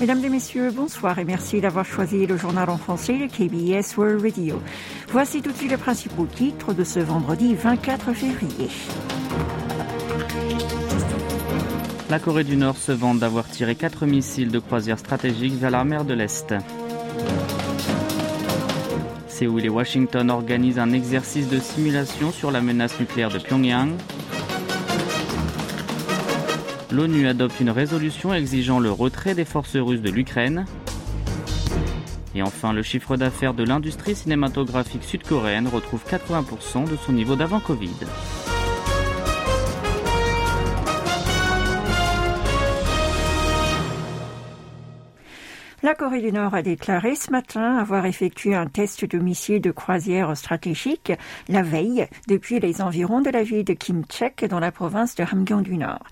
Mesdames et messieurs, bonsoir et merci d'avoir choisi le journal en français de KBS World Radio. Voici tout de suite les principaux titres de ce vendredi 24 février. La Corée du Nord se vante d'avoir tiré quatre missiles de croisière stratégique vers la mer de l'Est. Séoul et Washington organisent un exercice de simulation sur la menace nucléaire de Pyongyang. L'ONU adopte une résolution exigeant le retrait des forces russes de l'Ukraine. Et enfin, le chiffre d'affaires de l'industrie cinématographique sud-coréenne retrouve 80% de son niveau d'avant Covid. La Corée du Nord a déclaré ce matin avoir effectué un test de missile de croisière stratégique la veille depuis les environs de la ville de Kimchek dans la province de Hamgyong du Nord.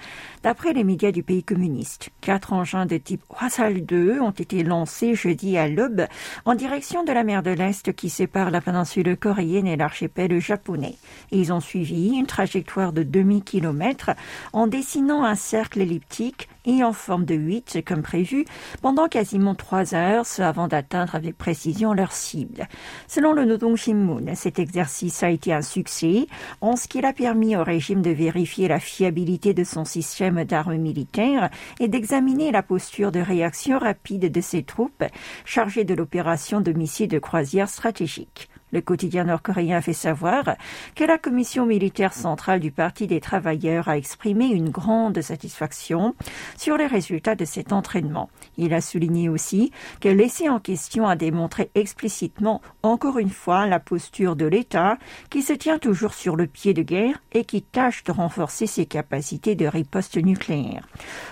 D'après les médias du pays communiste, quatre engins de type Hwasal 2 ont été lancés jeudi à l'aube en direction de la mer de l'Est qui sépare la péninsule coréenne et l'archipel japonais. Ils ont suivi une trajectoire de demi-kilomètre en dessinant un cercle elliptique et en forme de 8 comme prévu pendant quasiment trois heures avant d'atteindre avec précision leur cible. Selon le Nodong Shinmun, cet exercice a été un succès en ce qu'il a permis au régime de vérifier la fiabilité de son système d'armes militaires et d'examiner la posture de réaction rapide de ses troupes chargées de l'opération de missiles de croisière stratégique. Le quotidien nord-coréen fait savoir que la commission militaire centrale du Parti des travailleurs a exprimé une grande satisfaction sur les résultats de cet entraînement. Il a souligné aussi que l'essai en question a démontré explicitement, encore une fois, la posture de l'État qui se tient toujours sur le pied de guerre et qui tâche de renforcer ses capacités de riposte nucléaire.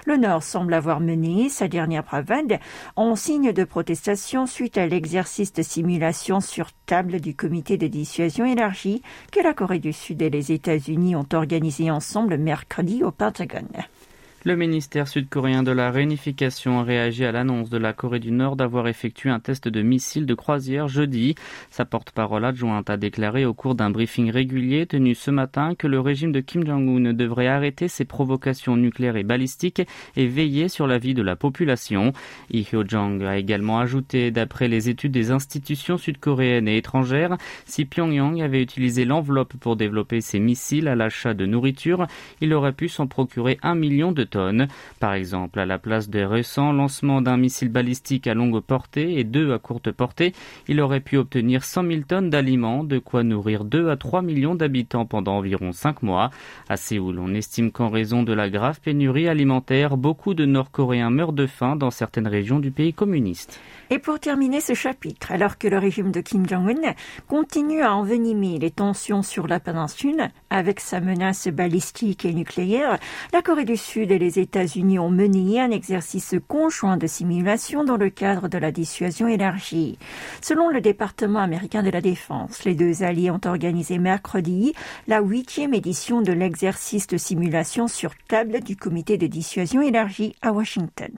Le Nord semble avoir mené sa dernière bravade en signe de protestation suite à l'exercice de simulation sur table du comité de dissuasion élargie que la Corée du Sud et les États-Unis ont organisé ensemble mercredi au Pentagone. Le ministère sud-coréen de la réunification a réagi à l'annonce de la Corée du Nord d'avoir effectué un test de missile de croisière jeudi. Sa porte-parole adjointe a déclaré au cours d'un briefing régulier tenu ce matin que le régime de Kim Jong-un devrait arrêter ses provocations nucléaires et balistiques et veiller sur la vie de la population. Lee Hyo-jong a également ajouté, d'après les études des institutions sud-coréennes et étrangères, si Pyongyang avait utilisé l'enveloppe pour développer ses missiles à l'achat de nourriture, il aurait pu s'en procurer un million de par exemple, à la place des récents lancements d'un missile balistique à longue portée et deux à courte portée, il aurait pu obtenir 100 000 tonnes d'aliments, de quoi nourrir 2 à 3 millions d'habitants pendant environ 5 mois. À Séoul, on estime qu'en raison de la grave pénurie alimentaire, beaucoup de Nord-Coréens meurent de faim dans certaines régions du pays communiste. Et pour terminer ce chapitre, alors que le régime de Kim Jong-un continue à envenimer les tensions sur la péninsule avec sa menace balistique et nucléaire, la Corée du Sud et États-Unis ont mené un exercice conjoint de simulation dans le cadre de la dissuasion élargie. Selon le département américain de la Défense, les deux alliés ont organisé mercredi la huitième édition de l'exercice de simulation sur table du comité de dissuasion élargie à Washington.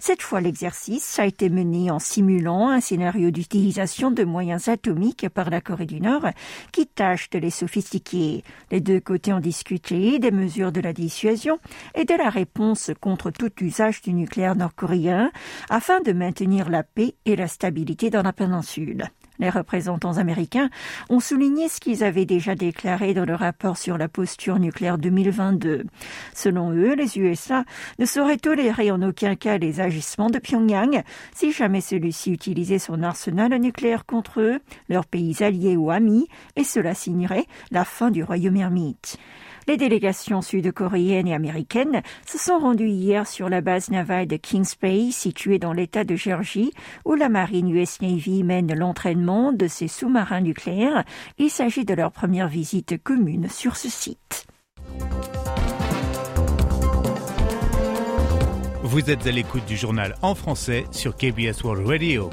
Cette fois, l'exercice a été mené en simulant un scénario d'utilisation de moyens atomiques par la Corée du Nord qui tâche de les sophistiquer. Les deux côtés ont discuté des mesures de la dissuasion et de la réponse contre tout usage du nucléaire nord-coréen afin de maintenir la paix et la stabilité dans la péninsule. Les représentants américains ont souligné ce qu'ils avaient déjà déclaré dans le rapport sur la posture nucléaire 2022. Selon eux, les USA ne sauraient tolérer en aucun cas les agissements de Pyongyang si jamais celui-ci utilisait son arsenal nucléaire contre eux, leurs pays alliés ou amis, et cela signerait la fin du royaume ermite. Les délégations sud-coréennes et américaines se sont rendues hier sur la base navale de Kings Bay, située dans l'État de Géorgie, où la marine US Navy mène l'entraînement de ses sous-marins nucléaires. Il s'agit de leur première visite commune sur ce site. Vous êtes à l'écoute du journal en français sur KBS World Radio.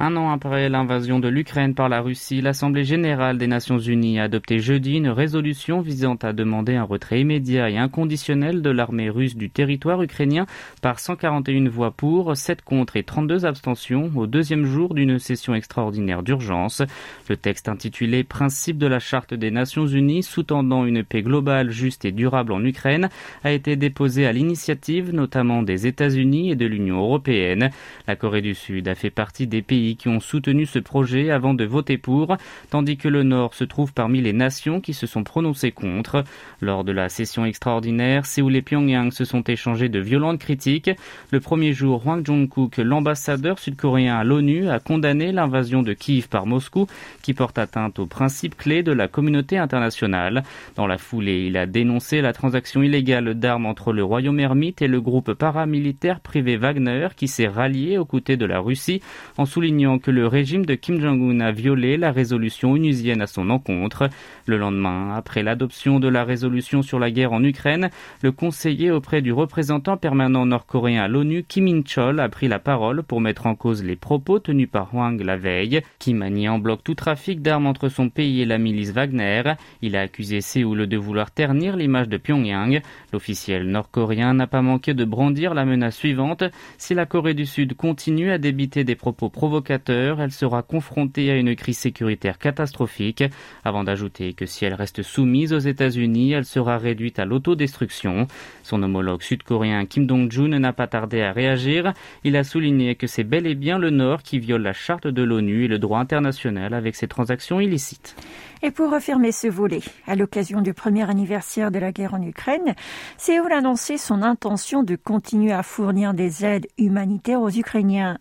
Un an après l'invasion de l'Ukraine par la Russie, l'Assemblée générale des Nations unies a adopté jeudi une résolution visant à demander un retrait immédiat et inconditionnel de l'armée russe du territoire ukrainien par 141 voix pour, 7 contre et 32 abstentions au deuxième jour d'une session extraordinaire d'urgence. Le texte intitulé Principe de la Charte des Nations unies sous-tendant une paix globale, juste et durable en Ukraine a été déposé à l'initiative notamment des États-Unis et de l'Union européenne. La Corée du Sud a fait partie des pays qui ont soutenu ce projet avant de voter pour, tandis que le Nord se trouve parmi les nations qui se sont prononcées contre. Lors de la session extraordinaire, Séoul et Pyongyang se sont échangés de violentes critiques. Le premier jour, Hwang Jong-kook, l'ambassadeur sud-coréen à l'ONU, a condamné l'invasion de Kiev par Moscou, qui porte atteinte aux principes clés de la communauté internationale. Dans la foulée, il a dénoncé la transaction illégale d'armes entre le royaume ermite et le groupe paramilitaire privé Wagner, qui s'est rallié aux côtés de la Russie en soulignant que le régime de Kim Jong-un a violé la résolution onusienne à son encontre. Le lendemain, après l'adoption de la résolution sur la guerre en Ukraine, le conseiller auprès du représentant permanent nord-coréen à l'ONU, Kim In-chol, a pris la parole pour mettre en cause les propos tenus par Hwang la veille. Kim a nié en bloc tout trafic d'armes entre son pays et la milice Wagner. Il a accusé Séoul de vouloir ternir l'image de Pyongyang. L'officiel nord-coréen n'a pas manqué de brandir la menace suivante. Si la Corée du Sud continue à débiter des propos provocateurs, elle sera confrontée à une crise sécuritaire catastrophique, avant d'ajouter que si elle reste soumise aux États-Unis, elle sera réduite à l'autodestruction. Son homologue sud-coréen Kim Dong-jun n'a pas tardé à réagir. Il a souligné que c'est bel et bien le Nord qui viole la charte de l'ONU et le droit international avec ses transactions illicites. Et pour refermer ce volet, à l'occasion du premier anniversaire de la guerre en Ukraine, Séoul a annoncé son intention de continuer à fournir des aides humanitaires aux Ukrainiens.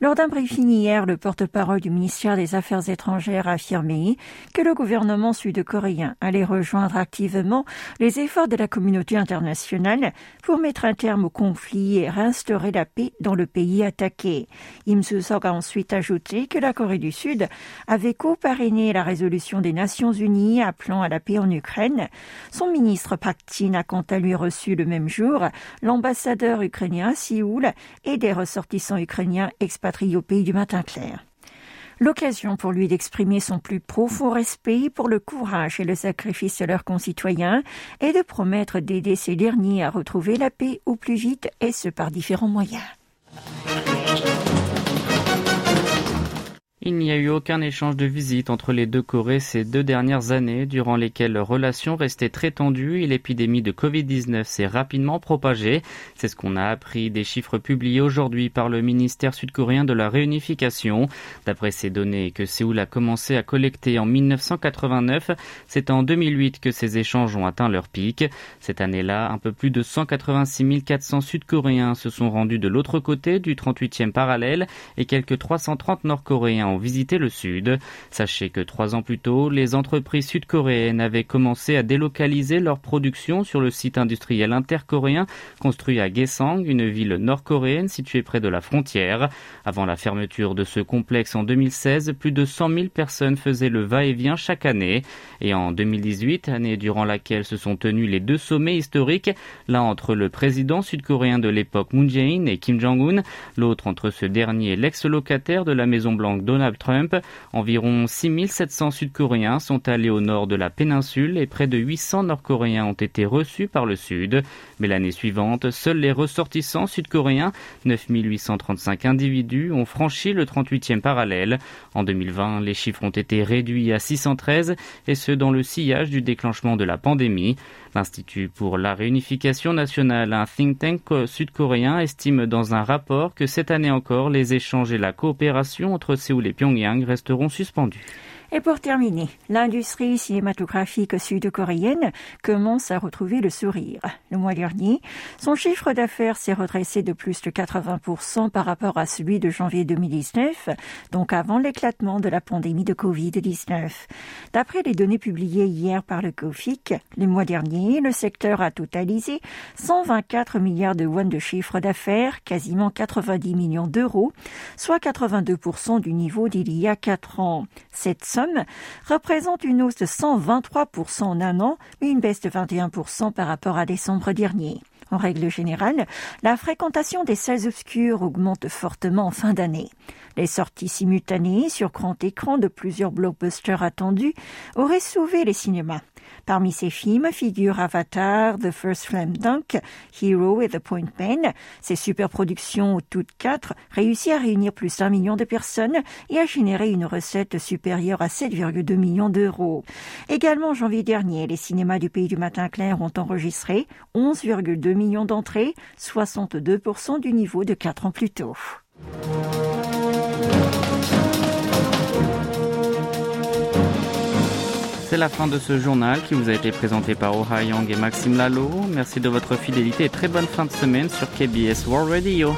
Lors d'un briefing hier, le porte-parole du ministère des Affaires étrangères a affirmé que le gouvernement sud-coréen allait rejoindre activement les efforts de la communauté internationale pour mettre un terme au conflit et réinstaurer la paix dans le pays attaqué. Im Soo-sok a ensuite ajouté que la Corée du Sud avait co-parrainé la résolution des Nations Unies appelant à la paix en Ukraine. Son ministre Pak a quant à lui reçu le même jour l'ambassadeur ukrainien à Séoul et des ressortissants ukrainiens expatriés au pays du matin clair. L'occasion pour lui d'exprimer son plus profond respect pour le courage et le sacrifice de leurs concitoyens et de promettre d'aider ces derniers à retrouver la paix au plus vite et ce par différents moyens. Il n'y a eu aucun échange de visites entre les deux Corées ces deux dernières années, durant lesquelles leurs relations restaient très tendues et l'épidémie de Covid-19 s'est rapidement propagée. C'est ce qu'on a appris des chiffres publiés aujourd'hui par le ministère sud-coréen de la réunification. D'après ces données que Séoul a commencé à collecter en 1989, c'est en 2008 que ces échanges ont atteint leur pic. Cette année-là, un peu plus de 186 400 Sud-Coréens se sont rendus de l'autre côté du 38e parallèle et quelques 330 Nord-Coréens ont visité le Sud. Sachez que trois ans plus tôt, les entreprises sud-coréennes avaient commencé à délocaliser leur production sur le site industriel intercoréen construit à Gaesang, une ville nord-coréenne située près de la frontière. Avant la fermeture de ce complexe en 2016, plus de 100 000 personnes faisaient le va-et-vient chaque année. Et en 2018, année durant laquelle se sont tenus les deux sommets historiques, l'un entre le président sud-coréen de l'époque Moon Jae-in et Kim Jong-un, l'autre entre ce dernier et l'ex-locataire de la Maison Blanche Donald Donald Trump. Environ 6700 Sud-Coréens sont allés au nord de la péninsule et près de 800 Nord-Coréens ont été reçus par le Sud. Mais l'année suivante, seuls les ressortissants sud-coréens, 9835 individus, ont franchi le 38e parallèle. En 2020, les chiffres ont été réduits à 613 et ce dans le sillage du déclenchement de la pandémie. L'Institut pour la réunification nationale, un think tank sud-coréen, estime dans un rapport que cette année encore, les échanges et la coopération entre Séoul et Pyongyang resteront suspendus. Et pour terminer, l'industrie cinématographique sud-coréenne commence à retrouver le sourire. Le mois dernier, son chiffre d'affaires s'est redressé de plus de 80% par rapport à celui de janvier 2019, donc avant l'éclatement de la pandémie de Covid-19. D'après les données publiées hier par le COFIC, le mois dernier, le secteur a totalisé 124 milliards de won de chiffre d'affaires, quasiment 90 millions d'euros, soit 82% du niveau d'il y a 4 ans. Représente une hausse de 123% en un an, mais une baisse de 21% par rapport à décembre dernier. En règle générale, la fréquentation des salles obscures augmente fortement en fin d'année. Les sorties simultanées sur grand écran de plusieurs blockbusters attendus auraient sauvé les cinémas. Parmi ces films figurent Avatar, The First Slam Dunk, Hero et The Point Ben. Ces superproductions, toutes quatre, réussissent à réunir plus d'un million de personnes et à générer une recette supérieure à 7,2 millions d'euros. Également en janvier dernier, les cinémas du pays du matin clair ont enregistré 11,2 millions d'entrées, 62% du niveau de quatre ans plus tôt. C'est la fin de ce journal qui vous a été présenté par Oh Young et Maxime Lalo. Merci de votre fidélité et très bonne fin de semaine sur KBS World Radio.